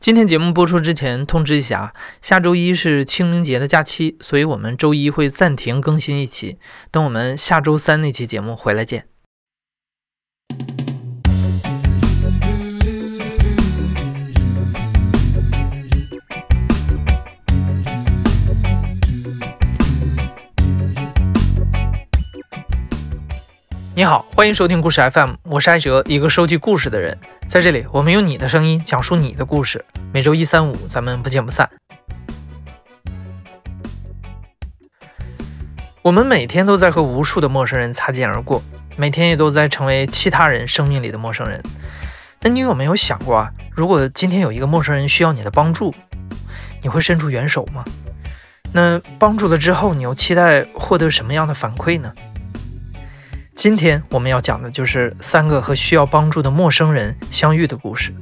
今天节目播出之前，通知一下，下周一是清明节的假期，所以我们周一会暂停更新一期，等我们下周三那期节目回来见。你好，欢迎收听故事 FM，我是艾哲，一个收集故事的人。在这里，我们用你的声音讲述你的故事。每周一、三、五，咱们不见不散。我们每天都在和无数的陌生人擦肩而过，每天也都在成为其他人生命里的陌生人。那你有没有想过啊？如果今天有一个陌生人需要你的帮助，你会伸出援手吗？那帮助了之后，你又期待获得什么样的反馈呢？今天我们要讲的就是三个和需要帮助的陌生人相遇的故事。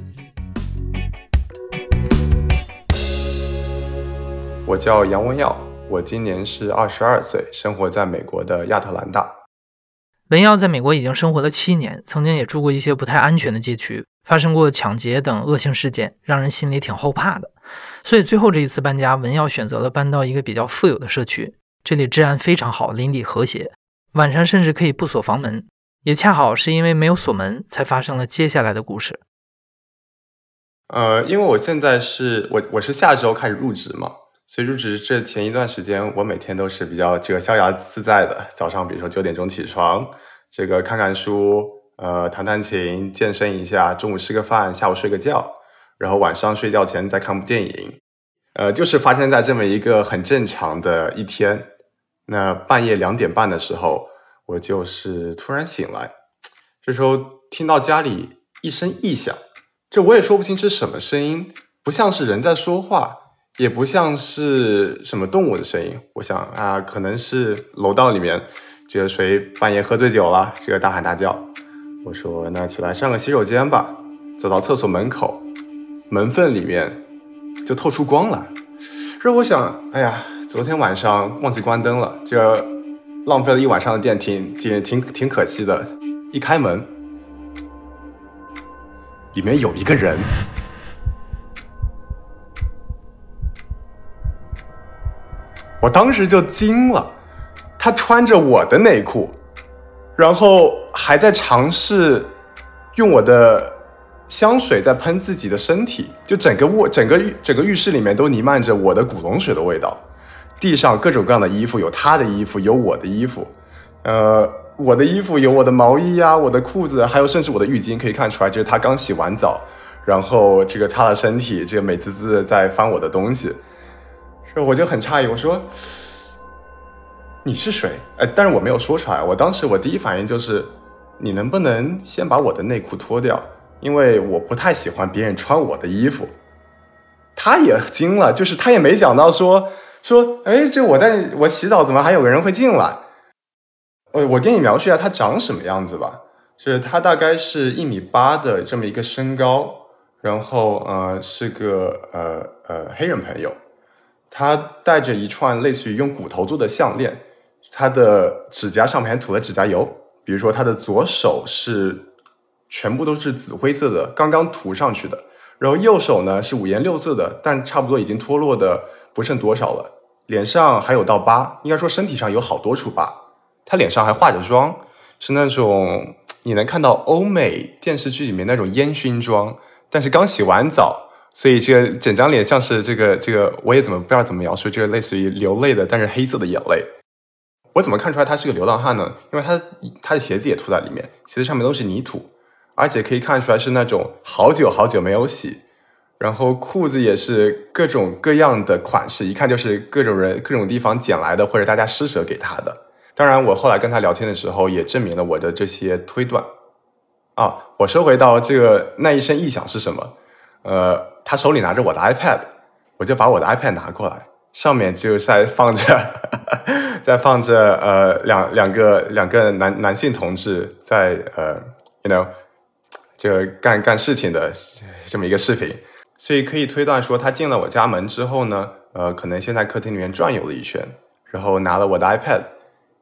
我叫杨文耀，我今年是二十二岁，生活在美国的亚特兰大。文耀在美国已经生活了七年，曾经也住过一些不太安全的街区，发生过抢劫等恶性事件，让人心里挺后怕的。所以最后这一次搬家，文耀选择了搬到一个比较富有的社区，这里治安非常好，邻里和谐。晚上甚至可以不锁房门，也恰好是因为没有锁门，才发生了接下来的故事。呃，因为我现在是我我是下周开始入职嘛，所以入职这前一段时间，我每天都是比较这个逍遥自在的。早上比如说九点钟起床，这个看看书，呃，弹弹琴，健身一下，中午吃个饭，下午睡个觉，然后晚上睡觉前再看部电影，呃，就是发生在这么一个很正常的一天。那半夜两点半的时候，我就是突然醒来，这时候听到家里一声异响，这我也说不清是什么声音，不像是人在说话，也不像是什么动物的声音。我想啊，可能是楼道里面这个谁半夜喝醉酒了，这个大喊大叫。我说那起来上个洗手间吧，走到厕所门口，门缝里面就透出光来。这我想，哎呀。昨天晚上忘记关灯了，这浪费了一晚上的电，挺挺挺挺可惜的。一开门，里面有一个人，我当时就惊了。他穿着我的内裤，然后还在尝试用我的香水在喷自己的身体，就整个卧整个浴整个浴室里面都弥漫着我的古龙水的味道。地上各种各样的衣服，有他的衣服，有我的衣服，呃，我的衣服有我的毛衣呀，我的裤子，还有甚至我的浴巾，可以看出来，就是他刚洗完澡，然后这个擦了身体，这个美滋滋的在翻我的东西，这我就很诧异，我说你是谁？哎，但是我没有说出来，我当时我第一反应就是，你能不能先把我的内裤脱掉？因为我不太喜欢别人穿我的衣服。他也惊了，就是他也没想到说。说，哎，这我在我洗澡，怎么还有个人会进来？我我给你描述一下他长什么样子吧。就是他大概是一米八的这么一个身高，然后呃是个呃呃黑人朋友，他戴着一串类似于用骨头做的项链，他的指甲上面还涂了指甲油。比如说他的左手是全部都是紫灰色的，刚刚涂上去的，然后右手呢是五颜六色的，但差不多已经脱落的不剩多少了。脸上还有道疤，应该说身体上有好多处疤。他脸上还化着妆，是那种你能看到欧美电视剧里面那种烟熏妆，但是刚洗完澡，所以这个整张脸像是这个这个，我也怎么不知道怎么描述，这个类似于流泪的，但是黑色的眼泪。我怎么看出来他是个流浪汉呢？因为他他的鞋子也涂在里面，鞋子上面都是泥土，而且可以看出来是那种好久好久没有洗。然后裤子也是各种各样的款式，一看就是各种人各种地方捡来的，或者大家施舍给他的。当然，我后来跟他聊天的时候，也证明了我的这些推断。啊，我收回到这个那一声异响是什么？呃，他手里拿着我的 iPad，我就把我的 iPad 拿过来，上面就在放着，在放着呃两两个两个男男性同志在呃，you know，就干干事情的这么一个视频。所以可以推断说，他进了我家门之后呢，呃，可能先在客厅里面转悠了一圈，然后拿了我的 iPad，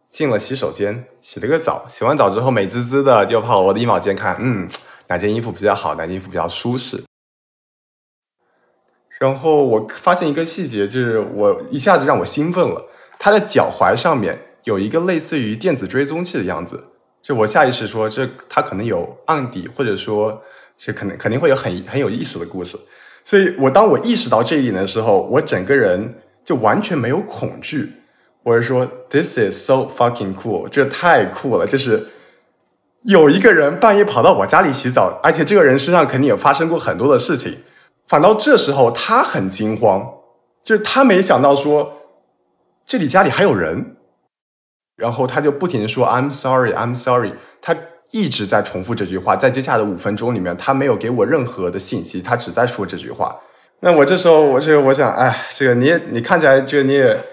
进了洗手间，洗了个澡，洗完澡之后美滋滋的就泡我的衣帽间看，嗯，哪件衣服比较好，哪件衣服比较舒适。然后我发现一个细节，就是我一下子让我兴奋了。他的脚踝上面有一个类似于电子追踪器的样子，就我下意识说，这他可能有案底，或者说这可能肯定会有很很有意思的故事。所以我当我意识到这一点的时候，我整个人就完全没有恐惧。我是说，This is so fucking cool，这太酷了！就是有一个人半夜跑到我家里洗澡，而且这个人身上肯定也发生过很多的事情。反倒这时候他很惊慌，就是他没想到说这里家里还有人，然后他就不停的说 I'm sorry, I'm sorry。他一直在重复这句话，在接下来的五分钟里面，他没有给我任何的信息，他只在说这句话。那我这时候，我这个我想，哎，这个你也你看起来，这个你也。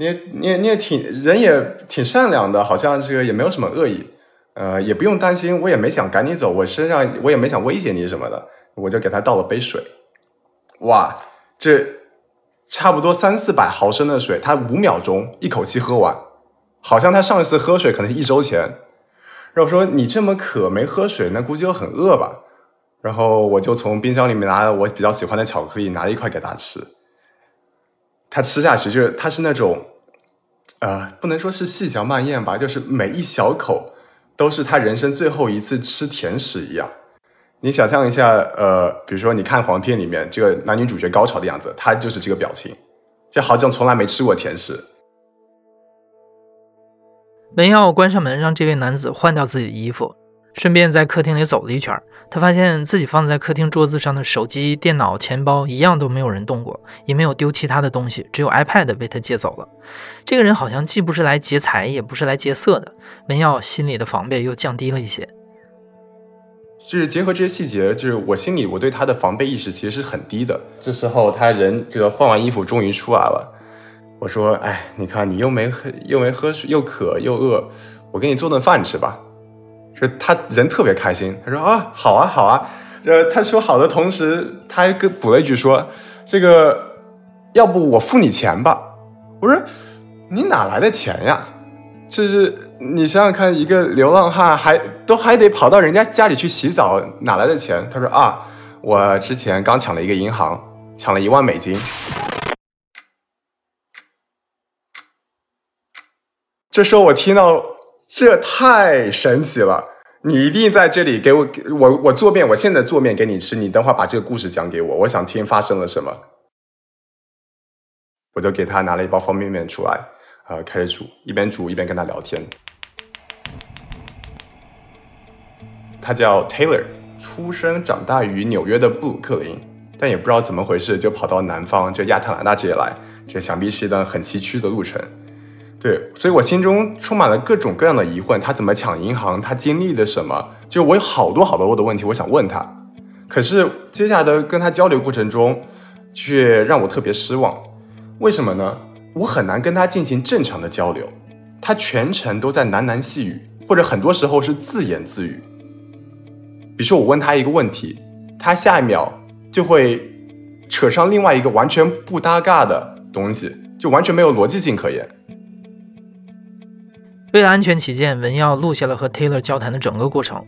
你你也你也挺人也挺善良的，好像这个也没有什么恶意，呃，也不用担心，我也没想赶你走，我身上我也没想威胁你什么的，我就给他倒了杯水，哇，这差不多三四百毫升的水，他五秒钟一口气喝完，好像他上一次喝水可能是一周前，然后说你这么渴没喝水，那估计又很饿吧，然后我就从冰箱里面拿了我比较喜欢的巧克力，拿了一块给他吃，他吃下去就是他是那种。呃，不能说是细嚼慢咽吧，就是每一小口都是他人生最后一次吃甜食一样。你想象一下，呃，比如说你看黄片里面这个男女主角高潮的样子，他就是这个表情，就好像从来没吃过甜食。文耀关上门，让这位男子换掉自己的衣服，顺便在客厅里走了一圈。他发现自己放在客厅桌子上的手机、电脑、钱包一样都没有人动过，也没有丢其他的东西，只有 iPad 被他借走了。这个人好像既不是来劫财，也不是来劫色的。文耀心里的防备又降低了一些。就是结合这些细节，就是我心里我对他的防备意识其实是很低的。这时候他人这个换完衣服终于出来了，我说：“哎，你看你又没喝又没喝水，又渴又饿，我给你做顿饭吃吧。”就他人特别开心，他说啊好啊好啊，呃他说好的同时，他还跟补了一句说，这个要不我付你钱吧？我说你哪来的钱呀？就是你想想看，一个流浪汉还都还得跑到人家家里去洗澡，哪来的钱？他说啊，我之前刚抢了一个银行，抢了一万美金。这时候我听到。这太神奇了！你一定在这里给我，我我做面，我现在做面给你吃。你等会把这个故事讲给我，我想听发生了什么。我就给他拿了一包方便面出来，呃，开始煮，一边煮一边跟他聊天。他叫 Taylor，出生长大于纽约的布鲁克林，但也不知道怎么回事，就跑到南方，就亚特兰大这里来。这想必是一段很崎岖的路程。对，所以我心中充满了各种各样的疑问：他怎么抢银行？他经历了什么？就我有好多好多我的问题，我想问他。可是接下来的跟他交流过程中，却让我特别失望。为什么呢？我很难跟他进行正常的交流，他全程都在喃喃细语，或者很多时候是自言自语。比如说我问他一个问题，他下一秒就会扯上另外一个完全不搭嘎的东西，就完全没有逻辑性可言。为了安全起见，文耀录下了和 Taylor 交谈的整个过程。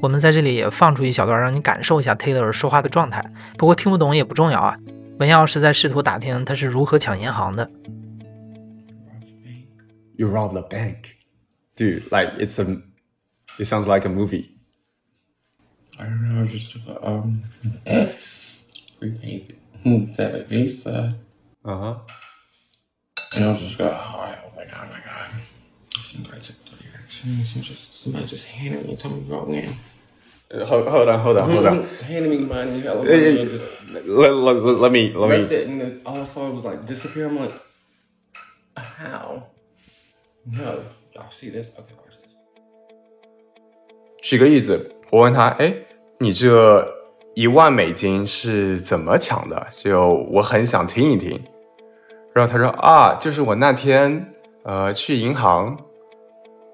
我们在这里也放出一小段，让你感受一下 Taylor 说话的状态。不过听不懂也不重要啊。文耀是在试图打听他是如何抢银行的。You rob the bank, dude. Like it's a, it sounds like a movie. I don't know. Just um, we paid that Visa. Uh huh. And I was just go, oh my god, oh my god. Some guy took 30 actions. Some just somebody just handed me, told me to go in. Uh, hold, hold on, hold on, hold on. Handed me money, hella money, and just Let, let, let, let me, let left me. it, and then all I saw was like disappear. I'm like, how? No, y'all see this? Okay, watch this. 举个例子，我问他，哎，你这一万美金是怎么抢的？就我很想听一听。然后他说啊，就是我那天呃去银行，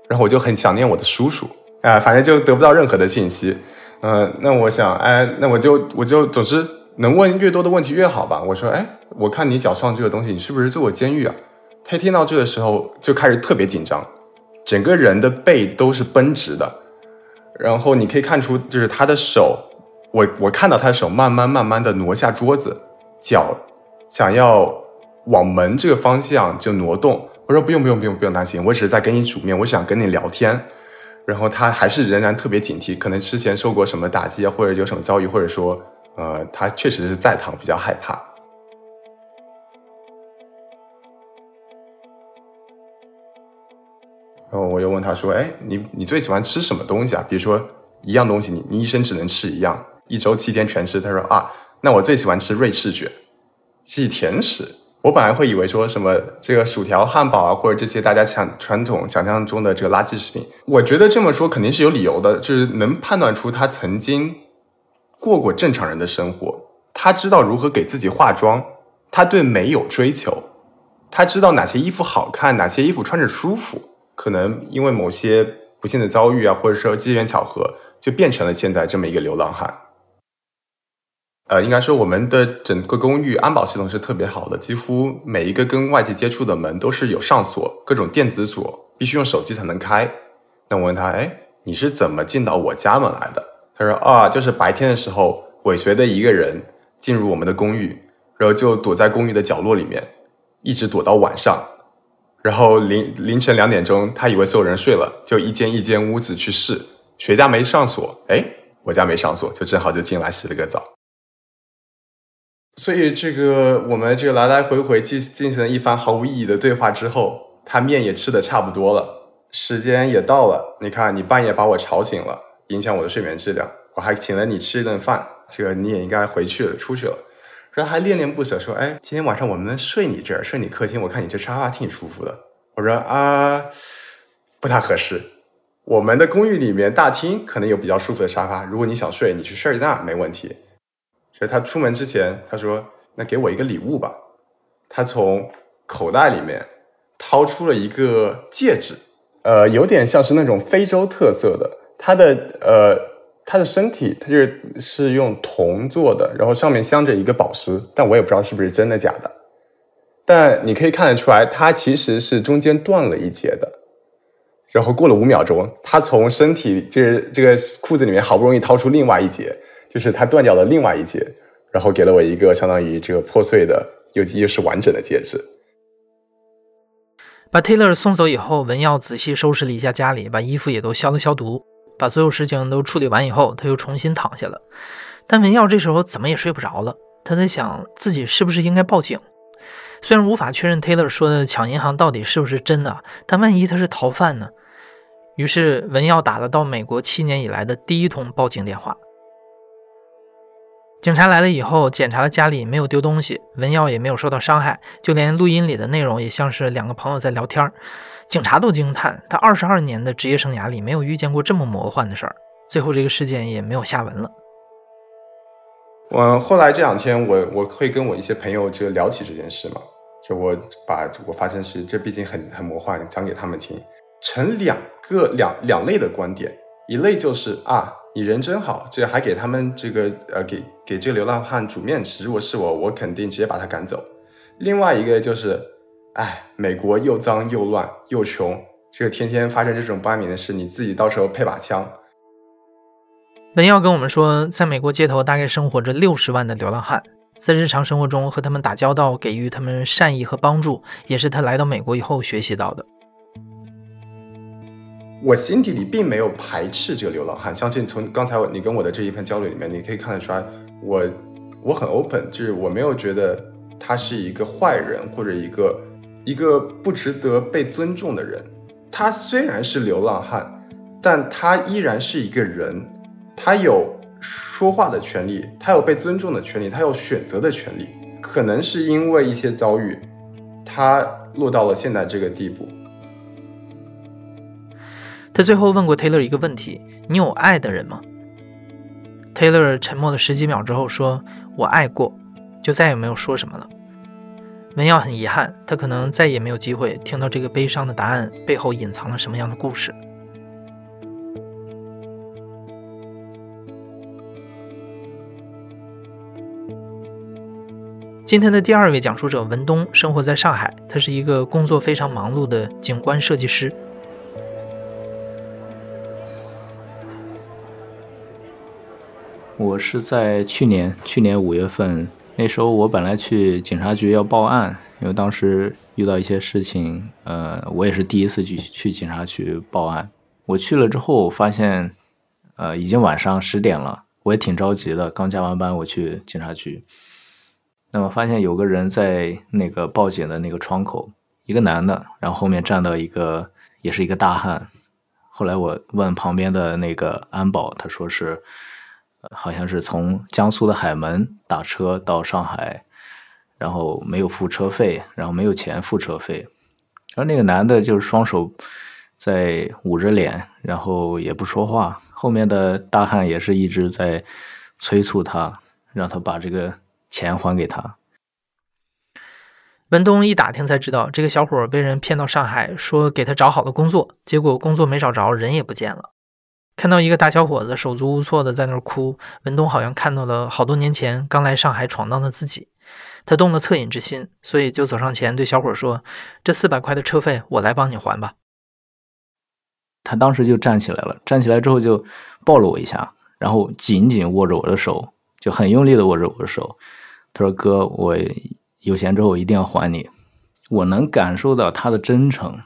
然后我就很想念我的叔叔，啊、反正就得不到任何的信息。呃，那我想，哎，那我就我就总之能问越多的问题越好吧。我说，哎，我看你脚上这个东西，你是不是坐过监狱啊？他一听到这个时候就开始特别紧张，整个人的背都是绷直的。然后你可以看出，就是他的手，我我看到他的手慢慢慢慢的挪下桌子，脚想要往门这个方向就挪动。我说不用不用不用不用担心，我只是在跟你煮面，我想跟你聊天。然后他还是仍然特别警惕，可能之前受过什么打击啊，或者有什么遭遇，或者说，呃，他确实是在堂比较害怕。然后我又问他说：“哎，你你最喜欢吃什么东西啊？比如说一样东西，你你一生只能吃一样，一周七天全吃。”他说：“啊，那我最喜欢吃瑞士卷，是甜食。”我本来会以为说什么这个薯条、汉堡啊，或者这些大家想传统想象中的这个垃圾食品，我觉得这么说肯定是有理由的，就是能判断出他曾经过过正常人的生活，他知道如何给自己化妆，他对美有追求，他知道哪些衣服好看，哪些衣服穿着舒服。可能因为某些不幸的遭遇啊，或者说机缘巧合，就变成了现在这么一个流浪汉。呃，应该说我们的整个公寓安保系统是特别好的，几乎每一个跟外界接触的门都是有上锁，各种电子锁，必须用手机才能开。那我问他，哎，你是怎么进到我家门来的？他说啊，就是白天的时候尾随的一个人进入我们的公寓，然后就躲在公寓的角落里面，一直躲到晚上。然后凌凌晨两点钟，他以为所有人睡了，就一间一间屋子去试，谁家没上锁？哎，我家没上锁，就正好就进来洗了个澡。所以这个我们这个来来回回进进行了一番毫无意义的对话之后，他面也吃的差不多了，时间也到了。你看，你半夜把我吵醒了，影响我的睡眠质量，我还请了你吃一顿饭，这个你也应该回去了，出去了。然后还恋恋不舍，说：“哎，今天晚上我们能睡你这儿，睡你客厅。我看你这沙发挺舒服的。”我说：“啊，不太合适。我们的公寓里面大厅可能有比较舒服的沙发，如果你想睡，你去睡那没问题。”所以他出门之前，他说：“那给我一个礼物吧。”他从口袋里面掏出了一个戒指，呃，有点像是那种非洲特色的，他的呃。他的身体，他就是是用铜做的，然后上面镶着一个宝石，但我也不知道是不是真的假的。但你可以看得出来，它其实是中间断了一截的。然后过了五秒钟，他从身体就是这个裤子里面好不容易掏出另外一截，就是他断掉了另外一截，然后给了我一个相当于这个破碎的又又是完整的戒指。把 Taylor 送走以后，文耀仔细收拾了一下家里，把衣服也都消了消毒。把所有事情都处理完以后，他又重新躺下了。但文耀这时候怎么也睡不着了，他在想自己是不是应该报警。虽然无法确认 Taylor 说的抢银行到底是不是真的，但万一他是逃犯呢？于是文耀打了到美国七年以来的第一通报警电话。警察来了以后，检查了家里没有丢东西，文耀也没有受到伤害，就连录音里的内容也像是两个朋友在聊天。警察都惊叹，他二十二年的职业生涯里没有遇见过这么魔幻的事儿。最后这个事件也没有下文了。我后来这两天，我我会跟我一些朋友就聊起这件事嘛，就我把我发生事，这毕竟很很魔幻，讲给他们听，成两个两两类的观点，一类就是啊，你人真好，这还给他们这个呃给给这个流浪汉煮面吃，如果是我，我肯定直接把他赶走。另外一个就是。哎，美国又脏又乱又穷，这个天天发生这种不安民的事，你自己到时候配把枪。文耀跟我们说，在美国街头大概生活着六十万的流浪汉，在日常生活中和他们打交道，给予他们善意和帮助，也是他来到美国以后学习到的。我心底里并没有排斥这个流浪汉，相信从刚才你跟我的这一份交流里面，你可以看得出来，我我很 open，就是我没有觉得他是一个坏人或者一个。一个不值得被尊重的人，他虽然是流浪汉，但他依然是一个人，他有说话的权利，他有被尊重的权利，他有选择的权利。可能是因为一些遭遇，他落到了现在这个地步。他最后问过 Taylor 一个问题：“你有爱的人吗？”Taylor 沉默了十几秒之后说：“我爱过。”就再也没有说什么了。文耀很遗憾，他可能再也没有机会听到这个悲伤的答案背后隐藏了什么样的故事。今天的第二位讲述者文东生活在上海，他是一个工作非常忙碌的景观设计师。我是在去年去年五月份。那时候我本来去警察局要报案，因为当时遇到一些事情，呃，我也是第一次去去警察局报案。我去了之后，发现，呃，已经晚上十点了，我也挺着急的，刚加完班，我去警察局。那么发现有个人在那个报警的那个窗口，一个男的，然后后面站到一个也是一个大汉。后来我问旁边的那个安保，他说是。好像是从江苏的海门打车到上海，然后没有付车费，然后没有钱付车费，然后那个男的就是双手在捂着脸，然后也不说话。后面的大汉也是一直在催促他，让他把这个钱还给他。文东一打听才知道，这个小伙被人骗到上海，说给他找好了工作，结果工作没找着，人也不见了。看到一个大小伙子手足无措的在那儿哭，文东好像看到了好多年前刚来上海闯荡的自己，他动了恻隐之心，所以就走上前对小伙说：“这四百块的车费我来帮你还吧。”他当时就站起来了，站起来之后就抱了我一下，然后紧紧握着我的手，就很用力的握着我的手。他说：“哥，我有钱之后一定要还你。”我能感受到他的真诚。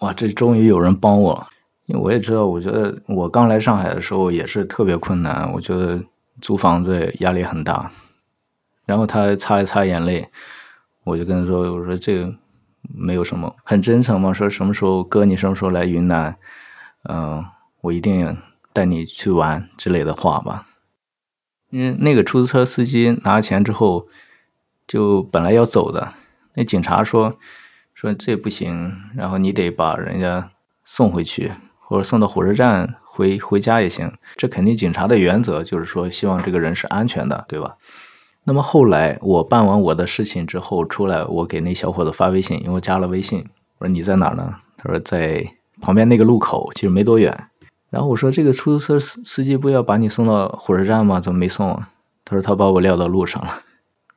哇，这终于有人帮我。因为我也知道，我觉得我刚来上海的时候也是特别困难，我觉得租房子压力很大。然后他擦一擦眼泪，我就跟他说：“我说这个没有什么，很真诚嘛。说什么时候哥，你什么时候来云南？嗯，我一定带你去玩之类的话吧。”因为那个出租车司机拿了钱之后，就本来要走的，那警察说：“说这不行，然后你得把人家送回去。”或者送到火车站回回家也行，这肯定警察的原则就是说希望这个人是安全的，对吧？那么后来我办完我的事情之后出来，我给那小伙子发微信，因为我加了微信，我说你在哪呢？他说在旁边那个路口，其实没多远。然后我说这个出租车司司机不要把你送到火车站吗？怎么没送？他说他把我撂到路上了。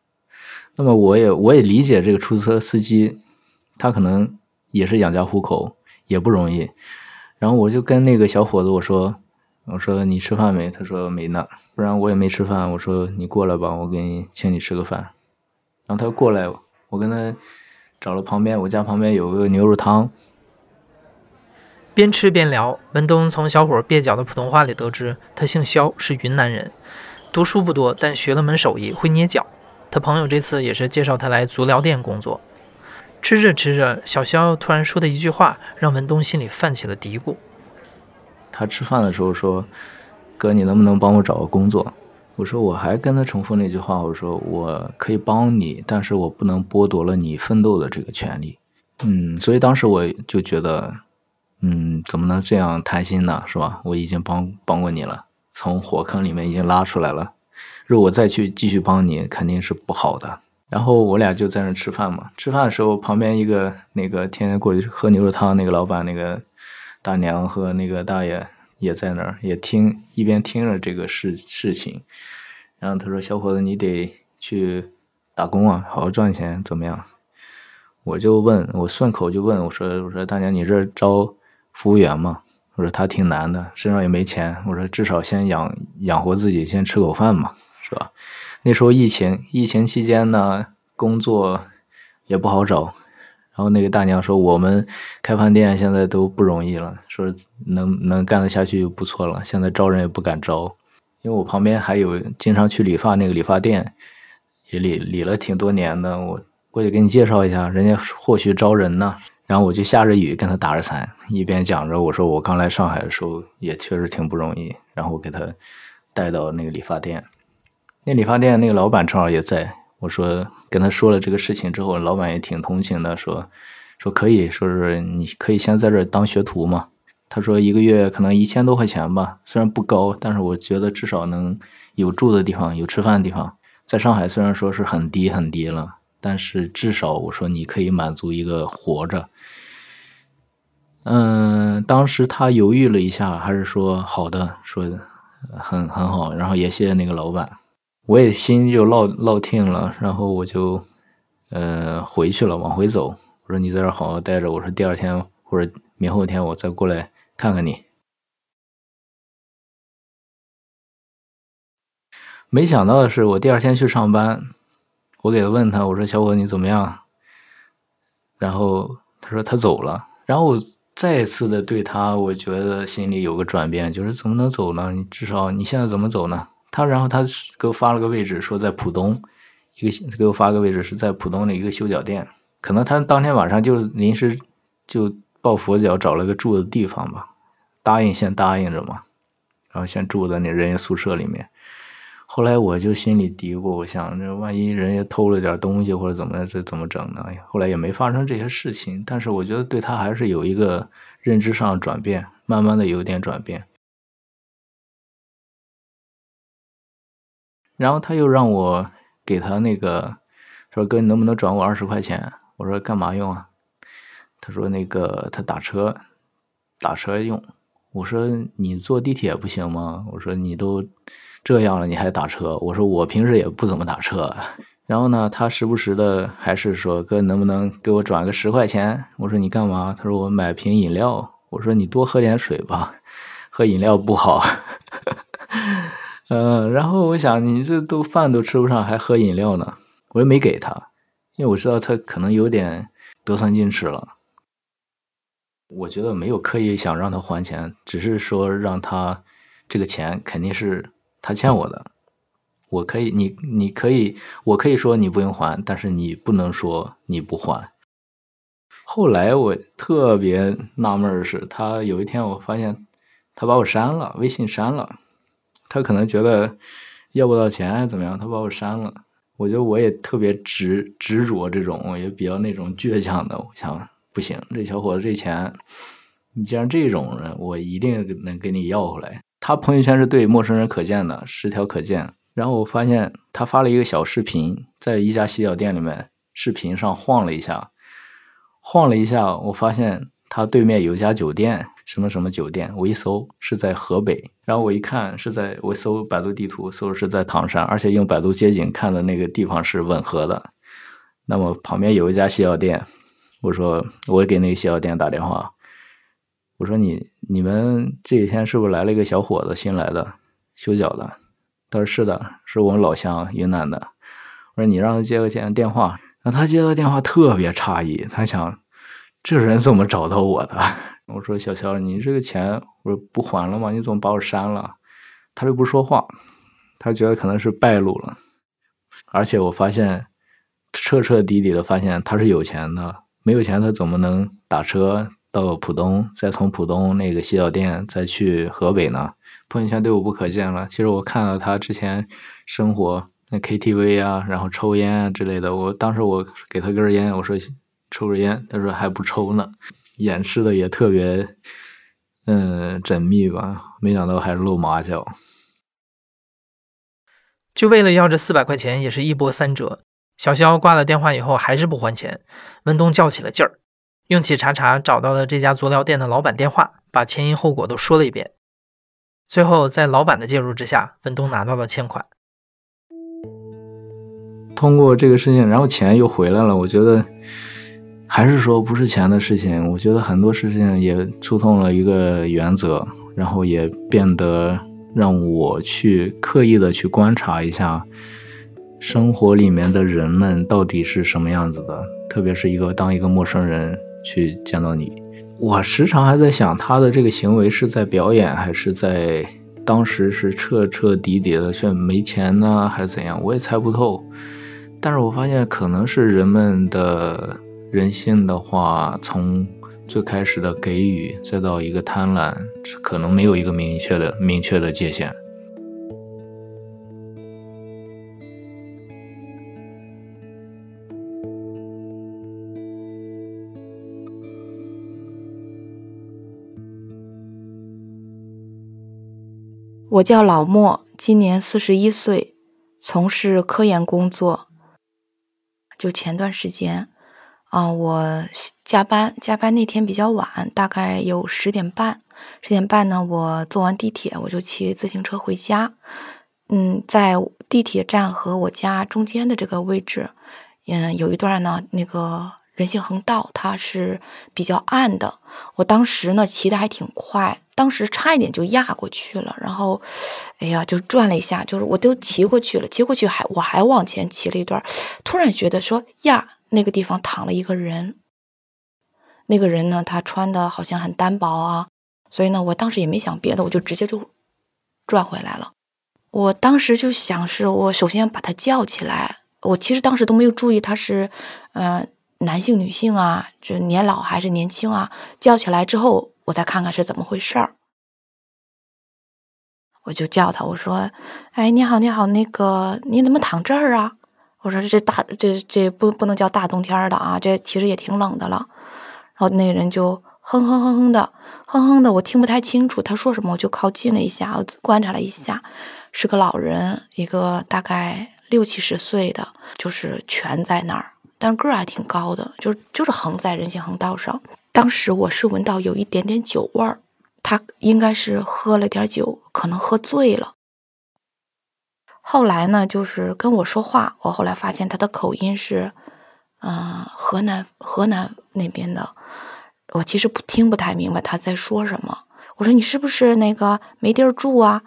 那么我也我也理解这个出租车司机，他可能也是养家糊口，也不容易。然后我就跟那个小伙子我说：“我说你吃饭没？”他说没呢。不然我也没吃饭。我说你过来吧，我给你请你吃个饭。然后他过来，我跟他找了旁边我家旁边有个牛肉汤。边吃边聊，文东从小伙蹩脚的普通话里得知，他姓肖，是云南人，读书不多，但学了门手艺，会捏脚。他朋友这次也是介绍他来足疗店工作。吃着吃着，小肖突然说的一句话，让文东心里泛起了嘀咕。他吃饭的时候说：“哥，你能不能帮我找个工作？”我说：“我还跟他重复那句话，我说我可以帮你，但是我不能剥夺了你奋斗的这个权利。”嗯，所以当时我就觉得，嗯，怎么能这样贪心呢？是吧？我已经帮帮过你了，从火坑里面已经拉出来了，如果再去继续帮你，肯定是不好的。然后我俩就在那吃饭嘛。吃饭的时候，旁边一个那个天天过去喝牛肉汤那个老板，那个大娘和那个大爷也在那儿，也听一边听着这个事事情。然后他说：“小伙子，你得去打工啊，好好赚钱，怎么样？”我就问我顺口就问我说：“我说大娘，你这招服务员吗？”我说他挺难的，身上也没钱。我说至少先养养活自己，先吃口饭嘛，是吧？那时候疫情，疫情期间呢，工作也不好找。然后那个大娘说：“我们开饭店现在都不容易了，说能能干得下去就不错了。现在招人也不敢招，因为我旁边还有经常去理发那个理发店，也理理了挺多年的。我过去给你介绍一下，人家或许招人呢。然后我就下着雨跟他打着伞，一边讲着我说我刚来上海的时候也确实挺不容易。然后给他带到那个理发店。”那理发店那个老板正好也在，我说跟他说了这个事情之后，老板也挺同情的，说说可以说是你可以先在这儿当学徒嘛。他说一个月可能一千多块钱吧，虽然不高，但是我觉得至少能有住的地方，有吃饭的地方。在上海虽然说是很低很低了，但是至少我说你可以满足一个活着。嗯，当时他犹豫了一下，还是说好的，说很很好，然后也谢谢那个老板。我也心就落落听了，然后我就，呃，回去了，往回走。我说你在这好好待着，我说第二天或者明后天我再过来看看你。没想到的是，我第二天去上班，我给他问他，我说：“小伙子你怎么样？”然后他说他走了。然后我再次的对他，我觉得心里有个转变，就是怎么能走呢？你至少你现在怎么走呢？他然后他给我发了个位置，说在浦东，一个给我发个位置是在浦东的一个修脚店。可能他当天晚上就临时就抱佛脚找了个住的地方吧，答应先答应着嘛，然后先住在那人家宿舍里面。后来我就心里嘀咕，我想这万一人家偷了点东西或者怎么这怎么整呢？后来也没发生这些事情，但是我觉得对他还是有一个认知上转变，慢慢的有点转变。然后他又让我给他那个说哥，你能不能转我二十块钱？我说干嘛用啊？他说那个他打车打车用。我说你坐地铁不行吗？我说你都。这样了你还打车？我说我平时也不怎么打车。然后呢，他时不时的还是说哥能不能给我转个十块钱？我说你干嘛？他说我买瓶饮料。我说你多喝点水吧，喝饮料不好。嗯，然后我想你这都饭都吃不上还喝饮料呢，我也没给他，因为我知道他可能有点得寸进尺了。我觉得没有刻意想让他还钱，只是说让他这个钱肯定是。他欠我的，我可以，你你可以，我可以说你不用还，但是你不能说你不还。后来我特别纳闷的是，他有一天我发现他把我删了，微信删了，他可能觉得要不到钱还怎么样，他把我删了。我觉得我也特别执执着这种，我也比较那种倔强的。我想不行，这小伙子这钱，你既然这种人，我一定能给你要回来。他朋友圈是对陌生人可见的，十条可见。然后我发现他发了一个小视频，在一家洗脚店里面，视频上晃了一下，晃了一下，我发现他对面有一家酒店，什么什么酒店。我一搜是在河北，然后我一看是在，我搜百度地图搜是在唐山，而且用百度街景看的那个地方是吻合的。那么旁边有一家洗脚店，我说我给那个洗脚店打电话。我说你你们这几天是不是来了一个小伙子新来的修脚的？他说是的，是我们老乡云南的。我说你让他接个电电话，让他接到电话特别诧异，他想这人怎么找到我的？我说小乔，你这个钱我说不还了吗？你怎么把我删了？他就不说话，他觉得可能是败露了。而且我发现彻彻底底的发现他是有钱的，没有钱他怎么能打车？到浦东，再从浦东那个洗脚店再去河北呢？朋友圈对我不可见了。其实我看到他之前生活那 KTV 啊，然后抽烟啊之类的。我当时我给他根烟，我说抽着烟，他说还不抽呢，掩饰的也特别嗯缜密吧。没想到还是露马脚。就为了要这四百块钱，也是一波三折。小肖挂了电话以后还是不还钱，文东较起了劲儿。用起查查找到了这家足疗店的老板电话，把前因后果都说了一遍。最后在老板的介入之下，文东拿到了欠款。通过这个事情，然后钱又回来了。我觉得还是说不是钱的事情。我觉得很多事情也触痛了一个原则，然后也变得让我去刻意的去观察一下生活里面的人们到底是什么样子的，特别是一个当一个陌生人。去见到你，我时常还在想，他的这个行为是在表演，还是在当时是彻彻底底的炫没钱呢，还是怎样？我也猜不透。但是我发现，可能是人们的人性的话，从最开始的给予，再到一个贪婪，可能没有一个明确的明确的界限。我叫老莫，今年四十一岁，从事科研工作。就前段时间，啊，我加班，加班那天比较晚，大概有十点半。十点半呢，我坐完地铁，我就骑自行车回家。嗯，在地铁站和我家中间的这个位置，嗯，有一段呢，那个人行横道，它是比较暗的。我当时呢骑的还挺快，当时差一点就压过去了。然后，哎呀，就转了一下，就是我都骑过去了，骑过去还我还往前骑了一段，突然觉得说呀，那个地方躺了一个人。那个人呢，他穿的好像很单薄啊，所以呢，我当时也没想别的，我就直接就转回来了。我当时就想是，我首先把他叫起来。我其实当时都没有注意他是，嗯。男性、女性啊，就年老还是年轻啊？叫起来之后，我再看看是怎么回事儿。我就叫他，我说：“哎，你好，你好，那个你怎么躺这儿啊？”我说：“这大这这不不能叫大冬天的啊，这其实也挺冷的了。”然后那个人就哼哼哼哼的，哼哼的，我听不太清楚他说什么，我就靠近了一下，我观察了一下，是个老人，一个大概六七十岁的，就是蜷在那儿。但个儿还挺高的，就就是横在人行横道上。当时我是闻到有一点点酒味儿，他应该是喝了点酒，可能喝醉了。后来呢，就是跟我说话，我后来发现他的口音是，嗯，河南河南那边的。我其实不听不太明白他在说什么。我说你是不是那个没地儿住啊？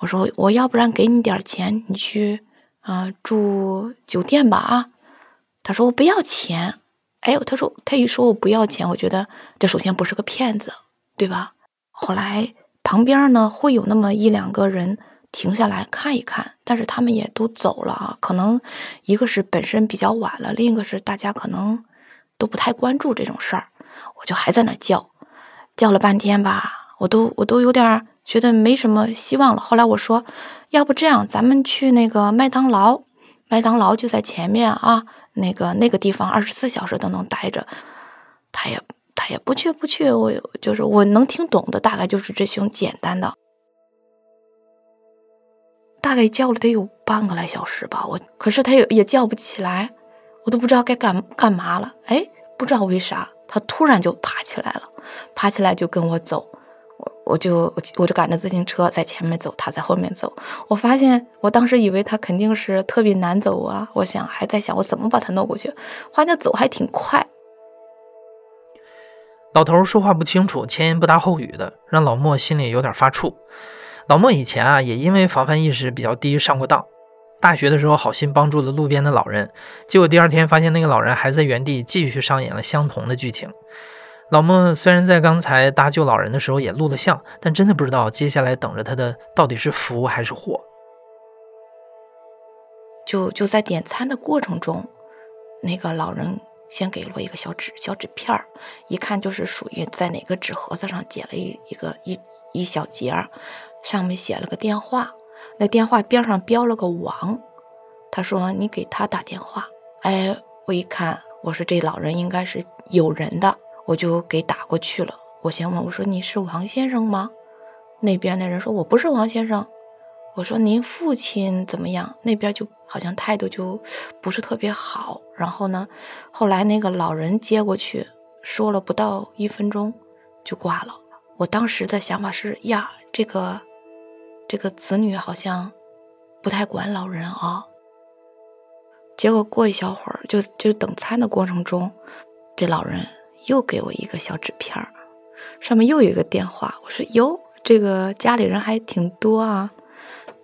我说我要不然给你点钱，你去啊住酒店吧啊。他说我不要钱，哎呦，他说他一说我不要钱，我觉得这首先不是个骗子，对吧？后来旁边呢会有那么一两个人停下来看一看，但是他们也都走了啊。可能一个是本身比较晚了，另一个是大家可能都不太关注这种事儿。我就还在那叫，叫了半天吧，我都我都有点觉得没什么希望了。后来我说，要不这样，咱们去那个麦当劳，麦当劳就在前面啊。那个那个地方二十四小时都能待着，他也他也不去不去，我就是我能听懂的大概就是这些简单的，大概叫了得有半个来小时吧，我可是他也也叫不起来，我都不知道该干干嘛了，哎，不知道为啥他突然就爬起来了，爬起来就跟我走。我我就我就赶着自行车在前面走，他在后面走。我发现，我当时以为他肯定是特别难走啊，我想还在想我怎么把他弄过去。发现走还挺快。老头说话不清楚，前言不搭后语的，让老莫心里有点发怵。老莫以前啊，也因为防范意识比较低上过当。大学的时候，好心帮助了路边的老人，结果第二天发现那个老人还在原地继续上演了相同的剧情。老莫虽然在刚才搭救老人的时候也录了像，但真的不知道接下来等着他的到底是福还是祸。就就在点餐的过程中，那个老人先给了我一个小纸小纸片儿，一看就是属于在哪个纸盒子上剪了一一个一一小节儿，上面写了个电话，那电话边上标了个王。他说：“你给他打电话。”哎，我一看，我说这老人应该是有人的。我就给打过去了。我先问我说：“你是王先生吗？”那边的人说：“我不是王先生。”我说：“您父亲怎么样？”那边就好像态度就不是特别好。然后呢，后来那个老人接过去说了不到一分钟就挂了。我当时的想法是：呀，这个这个子女好像不太管老人啊。结果过一小会儿，就就等餐的过程中，这老人。又给我一个小纸片儿，上面又有一个电话。我说：“哟，这个家里人还挺多啊。”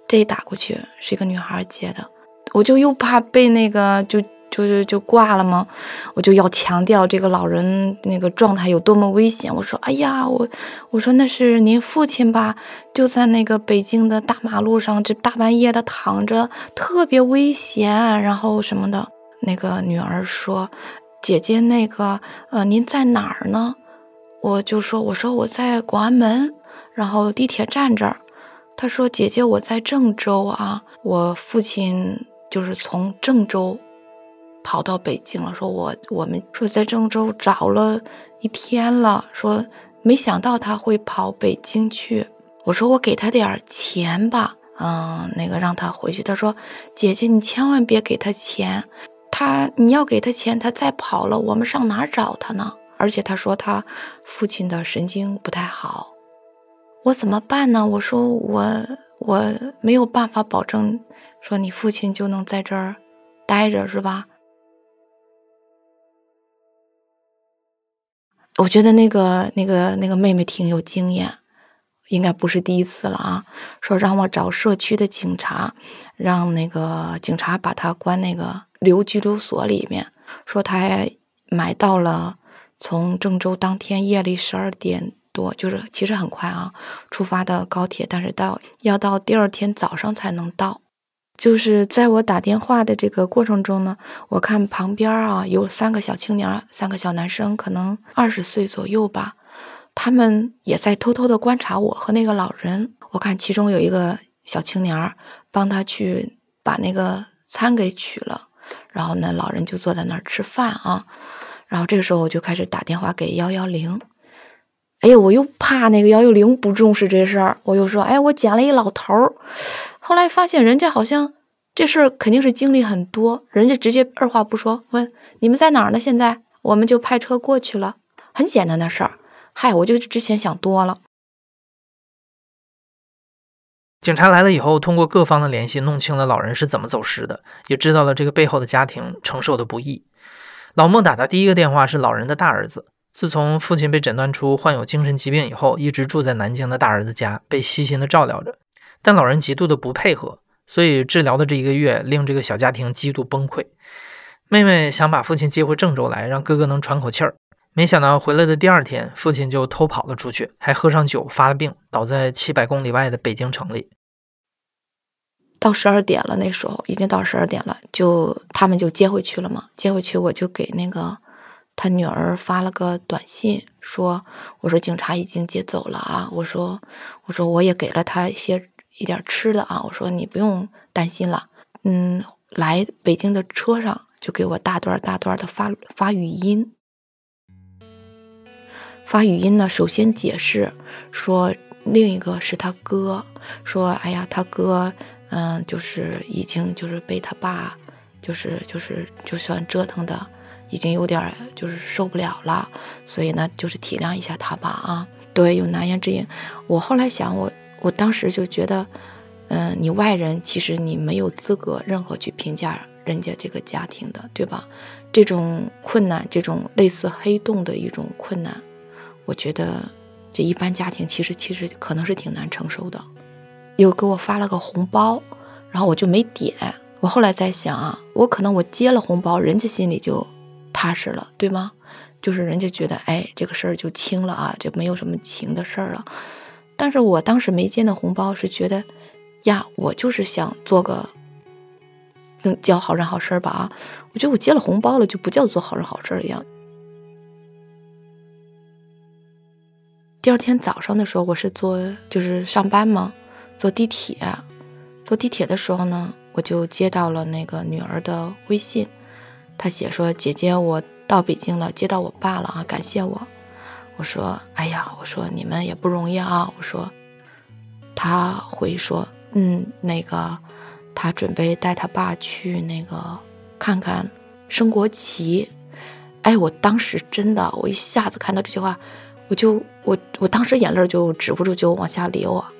这一打过去是一个女孩接的，我就又怕被那个就就就就挂了吗？我就要强调这个老人那个状态有多么危险。我说：“哎呀，我我说那是您父亲吧？就在那个北京的大马路上，这大半夜的躺着，特别危险。”然后什么的，那个女儿说。姐姐，那个，呃，您在哪儿呢？我就说，我说我在广安门，然后地铁站这儿。他说，姐姐，我在郑州啊，我父亲就是从郑州跑到北京了。说我我们说在郑州找了一天了，说没想到他会跑北京去。我说我给他点钱吧，嗯，那个让他回去。他说，姐姐，你千万别给他钱。他，你要给他钱，他再跑了，我们上哪找他呢？而且他说他父亲的神经不太好，我怎么办呢？我说我我没有办法保证，说你父亲就能在这儿待着，是吧？我觉得那个那个那个妹妹挺有经验，应该不是第一次了啊。说让我找社区的警察，让那个警察把她关那个留拘留所里面。说她还买到了从郑州当天夜里十二点多，就是其实很快啊出发的高铁，但是到要到第二天早上才能到。就是在我打电话的这个过程中呢，我看旁边啊有三个小青年，三个小男生，可能二十岁左右吧，他们也在偷偷的观察我和那个老人。我看其中有一个小青年帮他去把那个餐给取了，然后呢，老人就坐在那儿吃饭啊。然后这个时候我就开始打电话给幺幺零，哎呀，我又怕那个幺幺零不重视这事儿，我又说，哎，我捡了一老头儿。后来发现人家好像这事儿肯定是经历很多，人家直接二话不说问你们在哪儿呢？现在我们就派车过去了，很简单的事儿。嗨，我就之前想多了。警察来了以后，通过各方的联系，弄清了老人是怎么走失的，也知道了这个背后的家庭承受的不易。老莫打的第一个电话是老人的大儿子，自从父亲被诊断出患有精神疾病以后，一直住在南京的大儿子家，被悉心的照料着。但老人极度的不配合，所以治疗的这一个月令这个小家庭极度崩溃。妹妹想把父亲接回郑州来，让哥哥能喘口气儿，没想到回来的第二天，父亲就偷跑了出去，还喝上酒发了病，倒在七百公里外的北京城里。到十二点了，那时候已经到十二点了，就他们就接回去了嘛。接回去，我就给那个他女儿发了个短信，说：“我说警察已经接走了啊，我说我说我也给了他一些。”一点吃的啊！我说你不用担心了，嗯，来北京的车上就给我大段大段的发发语音，发语音呢，首先解释说另一个是他哥，说哎呀他哥，嗯，就是已经就是被他爸，就是就是就算折腾的已经有点就是受不了了，所以呢就是体谅一下他吧啊，对，有难言之隐。我后来想我。我当时就觉得，嗯，你外人其实你没有资格任何去评价人家这个家庭的，对吧？这种困难，这种类似黑洞的一种困难，我觉得这一般家庭其实其实可能是挺难承受的。又给我发了个红包，然后我就没点。我后来在想啊，我可能我接了红包，人家心里就踏实了，对吗？就是人家觉得，哎，这个事儿就轻了啊，就没有什么情的事儿了。但是我当时没接那红包，是觉得，呀，我就是想做个，能叫好人好事吧啊！我觉得我接了红包了，就不叫做好人好事一样。第二天早上的时候，我是坐就是上班嘛，坐地铁，坐地铁的时候呢，我就接到了那个女儿的微信，她写说：“姐姐，我到北京了，接到我爸了啊，感谢我。”我说：“哎呀，我说你们也不容易啊。”我说，他会说：“嗯，那个，他准备带他爸去那个看看升国旗。”哎，我当时真的，我一下子看到这句话，我就我我当时眼泪就止不住就往下流啊，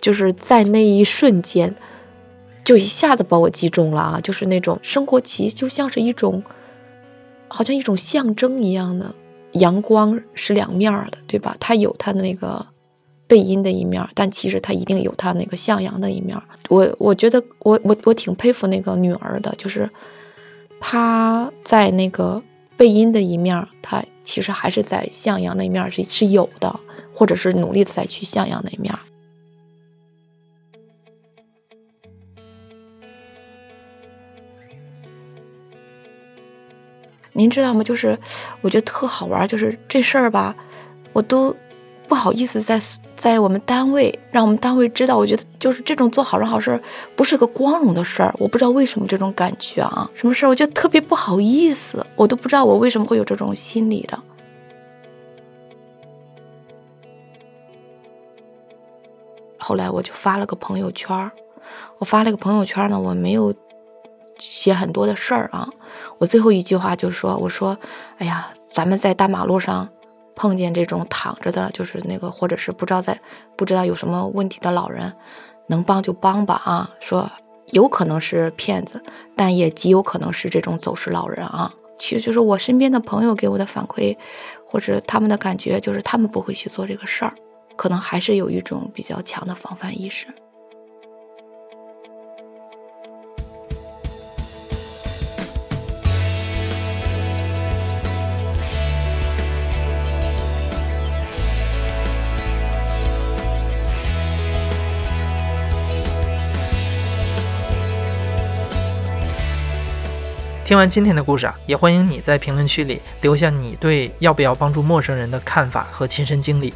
就是在那一瞬间，就一下子把我击中了啊！就是那种升国旗，就像是一种，好像一种象征一样的。阳光是两面的，对吧？它有它的那个背阴的一面，但其实它一定有它那个向阳的一面。我我觉得我我我挺佩服那个女儿的，就是她在那个背阴的一面，她其实还是在向阳那面是是有的，或者是努力的再去向阳那面。您知道吗？就是我觉得特好玩，就是这事儿吧，我都不好意思在在我们单位让我们单位知道。我觉得就是这种做好人好事不是个光荣的事儿，我不知道为什么这种感觉啊，什么事儿我就特别不好意思，我都不知道我为什么会有这种心理的。后来我就发了个朋友圈儿我发了个朋友圈呢，我没有。写很多的事儿啊，我最后一句话就说：“我说，哎呀，咱们在大马路上碰见这种躺着的，就是那个，或者是不知道在不知道有什么问题的老人，能帮就帮吧啊。说有可能是骗子，但也极有可能是这种走失老人啊。其实就是我身边的朋友给我的反馈，或者他们的感觉，就是他们不会去做这个事儿，可能还是有一种比较强的防范意识。听完今天的故事啊，也欢迎你在评论区里留下你对要不要帮助陌生人的看法和亲身经历。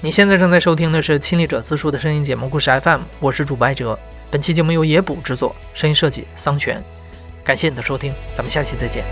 你现在正在收听的是亲历者自述的声音节目《故事 FM》，我是主播艾哲。本期节目由野捕制作，声音设计桑泉。感谢你的收听，咱们下期再见。